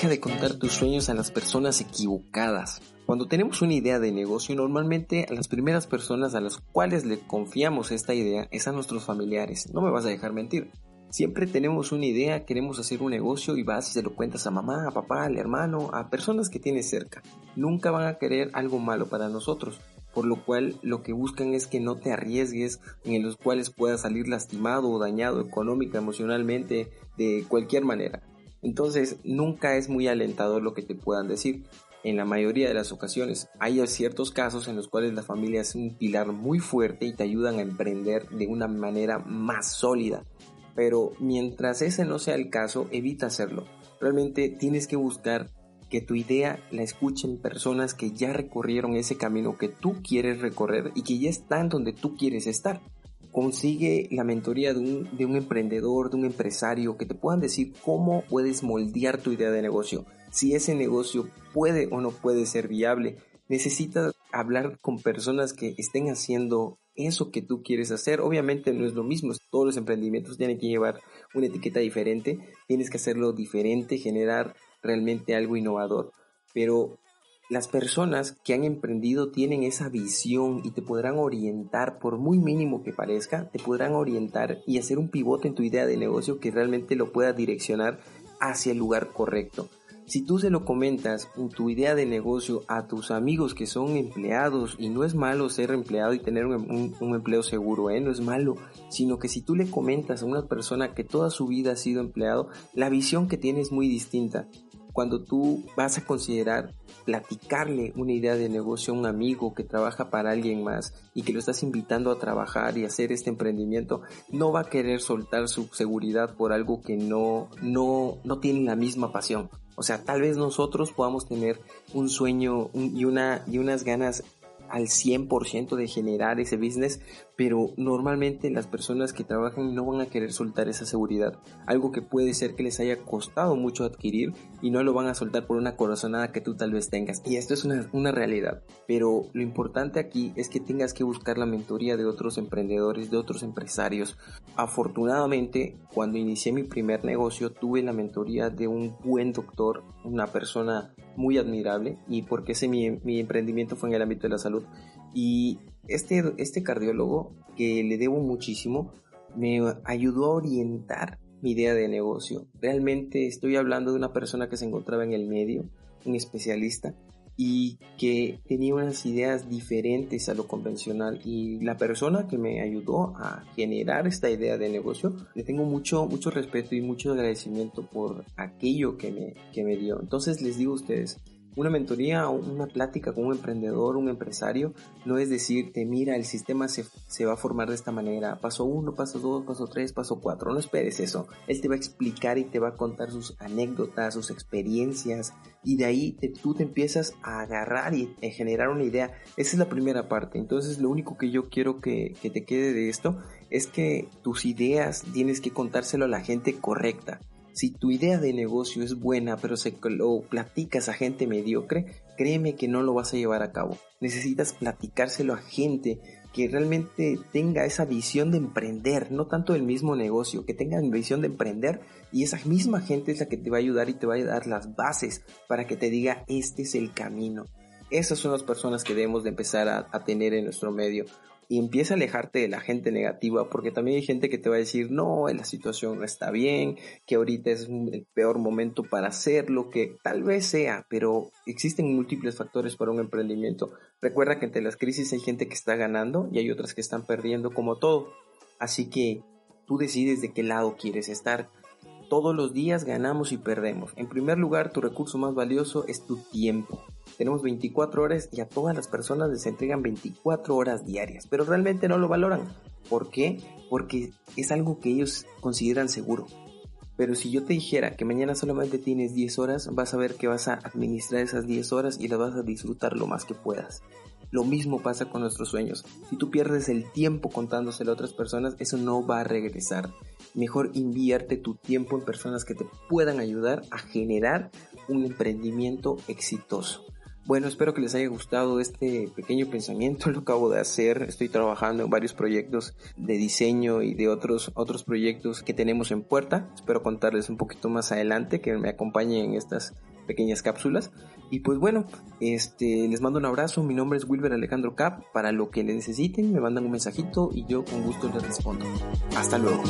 Deja de contar tus sueños a las personas equivocadas. Cuando tenemos una idea de negocio, normalmente a las primeras personas a las cuales le confiamos esta idea es a nuestros familiares. No me vas a dejar mentir. Siempre tenemos una idea, queremos hacer un negocio y vas y se lo cuentas a mamá, a papá, al hermano, a personas que tienes cerca. Nunca van a querer algo malo para nosotros, por lo cual lo que buscan es que no te arriesgues, en los cuales puedas salir lastimado o dañado económica, emocionalmente, de cualquier manera. Entonces, nunca es muy alentador lo que te puedan decir. En la mayoría de las ocasiones hay ciertos casos en los cuales la familia es un pilar muy fuerte y te ayudan a emprender de una manera más sólida pero mientras ese no sea el caso, evita hacerlo. Realmente tienes que buscar que tu idea la escuchen personas que ya recorrieron ese camino que tú quieres recorrer y que ya están donde tú quieres estar. Consigue la mentoría de un, de un emprendedor, de un empresario, que te puedan decir cómo puedes moldear tu idea de negocio, si ese negocio puede o no puede ser viable. Necesitas hablar con personas que estén haciendo eso que tú quieres hacer. Obviamente no es lo mismo, todos los emprendimientos tienen que llevar una etiqueta diferente, tienes que hacerlo diferente, generar realmente algo innovador. Pero las personas que han emprendido tienen esa visión y te podrán orientar, por muy mínimo que parezca, te podrán orientar y hacer un pivote en tu idea de negocio que realmente lo pueda direccionar hacia el lugar correcto. Si tú se lo comentas en tu idea de negocio a tus amigos que son empleados, y no es malo ser empleado y tener un, empleo seguro, ¿eh? no es malo, sino que si tú le comentas a una persona que toda su vida ha sido empleado, la visión que tiene es muy distinta. Cuando tú vas a considerar platicarle una idea de negocio a un amigo que trabaja para alguien más y que lo estás invitando a trabajar y hacer este emprendimiento, no va a querer soltar su seguridad por algo que no, no, no tiene la misma pasión. O sea, tal vez nosotros podamos tener un sueño y, una, y unas ganas al 100% de generar ese business, pero normalmente las personas que trabajan no van a querer soltar esa seguridad, algo que puede ser que les haya costado mucho adquirir y no lo van a soltar por una corazonada que tú tal vez tengas. Y esto es una, una realidad, pero lo importante aquí es que tengas que buscar la mentoría de otros emprendedores, de otros empresarios. Afortunadamente, cuando inicié mi primer negocio, tuve la mentoría de un buen doctor, una persona muy admirable y porque ese mi, mi emprendimiento fue en el ámbito de la salud y este, este cardiólogo, que le debo muchísimo, me ayudó a orientar mi idea de negocio. Realmente estoy hablando de una persona que se encontraba en el medio, un especialista, y que tenía unas ideas diferentes a lo convencional y la persona que me ayudó a generar esta idea de negocio le tengo mucho mucho respeto y mucho agradecimiento por aquello que me, que me dio entonces les digo a ustedes una mentoría o una plática con un emprendedor, un empresario, no es decirte, mira, el sistema se, va a formar de esta manera, paso uno, paso dos, paso tres, paso cuatro, no esperes eso. Él te va a explicar y te va a contar sus anécdotas, sus experiencias, y de ahí tú te empiezas a agarrar y a generar una idea. Esa es la primera parte. Entonces lo único que yo quiero que, que te quede de esto es que tus ideas tienes que contárselo a la gente correcta. Si tu idea de negocio es buena, pero se lo platicas a gente mediocre, créeme que no lo vas a llevar a cabo. Necesitas platicárselo a gente que realmente tenga esa visión de emprender, no tanto el mismo negocio, que tenga visión de emprender y esa misma gente es la que te va a ayudar y te va a dar las bases para que te diga este es el camino. Esas son las personas que debemos de empezar a tener en nuestro medio y empieza a alejarte de la gente negativa, porque también hay gente que te va a decir, no, la situación no está bien, que ahorita es el peor momento para hacerlo, que tal vez sea, pero existen múltiples factores para un emprendimiento. Recuerda que entre las crisis hay gente que está ganando y hay otras que están perdiendo como todo. Así que tú decides de qué lado quieres estar. Todos los días ganamos y perdemos. En primer lugar, tu recurso más valioso es tu tiempo tenemos 24 horas y a todas las personas les entregan 24 horas diarias, pero realmente no lo valoran. ¿Por qué? Porque es algo que ellos consideran seguro. Pero si yo te dijera que mañana solamente tienes 10 horas, vas a ver que vas a administrar esas 10 horas y las vas a disfrutar lo más que puedas. Lo mismo pasa con nuestros sueños. Si tú pierdes el tiempo contándoselo a otras personas, eso no va a regresar. Mejor invierte tu tiempo en personas que te puedan ayudar a generar un emprendimiento exitoso. Bueno, espero que les haya gustado este pequeño pensamiento. Lo acabo de hacer. Estoy trabajando en varios proyectos de diseño y de otros, otros proyectos que tenemos en puerta. Espero contarles un poquito más adelante, que me acompañen en estas pequeñas cápsulas. Y pues bueno, este, les mando un abrazo, mi nombre es Wilber Alejandro Cap, para lo que le necesiten me mandan un mensajito y yo con gusto les respondo. Hasta luego.